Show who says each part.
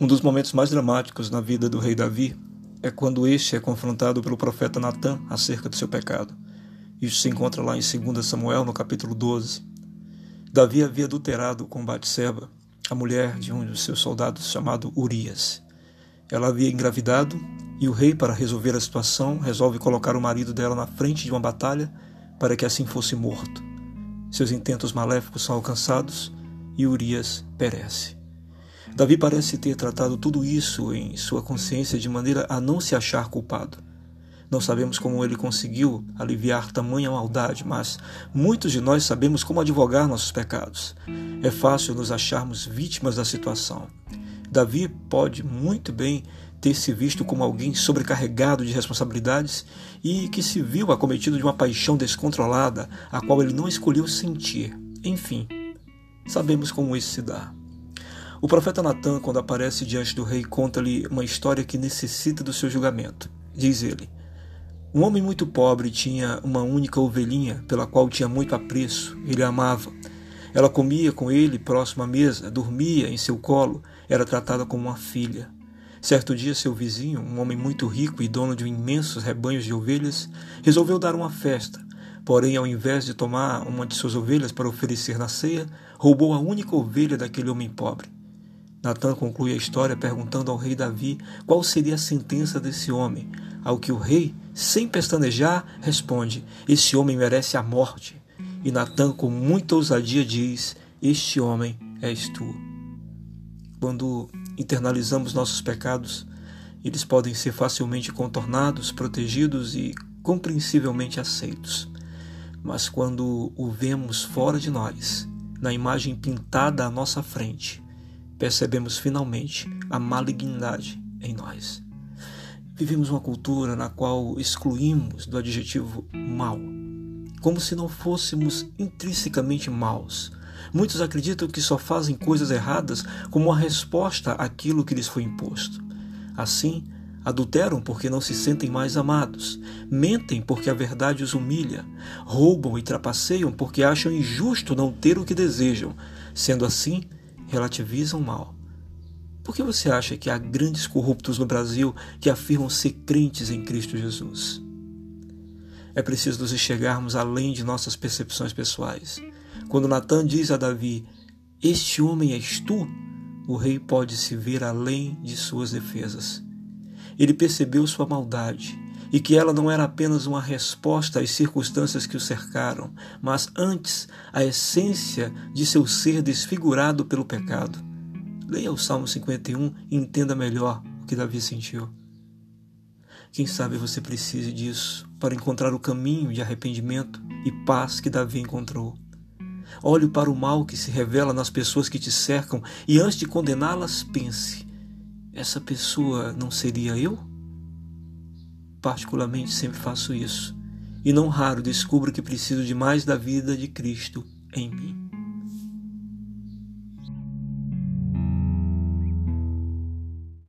Speaker 1: Um dos momentos mais dramáticos na vida do rei Davi é quando este é confrontado pelo profeta Natã acerca do seu pecado. Isso se encontra lá em 2 Samuel, no capítulo 12. Davi havia adulterado com Batseba, a mulher de um dos seus soldados chamado Urias. Ela havia engravidado e o rei, para resolver a situação, resolve colocar o marido dela na frente de uma batalha para que assim fosse morto. Seus intentos maléficos são alcançados e Urias perece. Davi parece ter tratado tudo isso em sua consciência de maneira a não se achar culpado. Não sabemos como ele conseguiu aliviar tamanha maldade, mas muitos de nós sabemos como advogar nossos pecados. É fácil nos acharmos vítimas da situação. Davi pode muito bem ter se visto como alguém sobrecarregado de responsabilidades e que se viu acometido de uma paixão descontrolada, a qual ele não escolheu sentir. Enfim, sabemos como isso se dá. O profeta Natan, quando aparece diante do rei, conta-lhe uma história que necessita do seu julgamento. Diz ele: Um homem muito pobre tinha uma única ovelhinha, pela qual tinha muito apreço, ele a amava. Ela comia com ele próximo à mesa, dormia em seu colo, era tratada como uma filha. Certo dia, seu vizinho, um homem muito rico e dono de imensos rebanhos de ovelhas, resolveu dar uma festa. Porém, ao invés de tomar uma de suas ovelhas para oferecer na ceia, roubou a única ovelha daquele homem pobre. Natan conclui a história perguntando ao rei Davi qual seria a sentença desse homem, ao que o rei, sem pestanejar, responde: Esse homem merece a morte. E Natan, com muita ousadia, diz: Este homem és tu. Quando internalizamos nossos pecados, eles podem ser facilmente contornados, protegidos e compreensivelmente aceitos. Mas quando o vemos fora de nós, na imagem pintada à nossa frente, percebemos finalmente a malignidade em nós. Vivemos uma cultura na qual excluímos do adjetivo mal, como se não fôssemos intrinsecamente maus. Muitos acreditam que só fazem coisas erradas como uma resposta àquilo que lhes foi imposto. Assim, adulteram porque não se sentem mais amados, mentem porque a verdade os humilha, roubam e trapaceiam porque acham injusto não ter o que desejam. Sendo assim, relativizam o mal. Por que você acha que há grandes corruptos no Brasil que afirmam ser crentes em Cristo Jesus? É preciso nos enxergarmos além de nossas percepções pessoais. Quando Natan diz a Davi: Este homem és tu, o rei pode se ver além de suas defesas. Ele percebeu sua maldade e que ela não era apenas uma resposta às circunstâncias que o cercaram, mas antes a essência de seu ser desfigurado pelo pecado. Leia o Salmo 51 e entenda melhor o que Davi sentiu. Quem sabe você precise disso para encontrar o caminho de arrependimento e paz que Davi encontrou. Olhe para o mal que se revela nas pessoas que te cercam e antes de condená-las, pense: essa pessoa não seria eu? Particularmente sempre faço isso, e não raro descubro que preciso de mais da vida de Cristo em mim.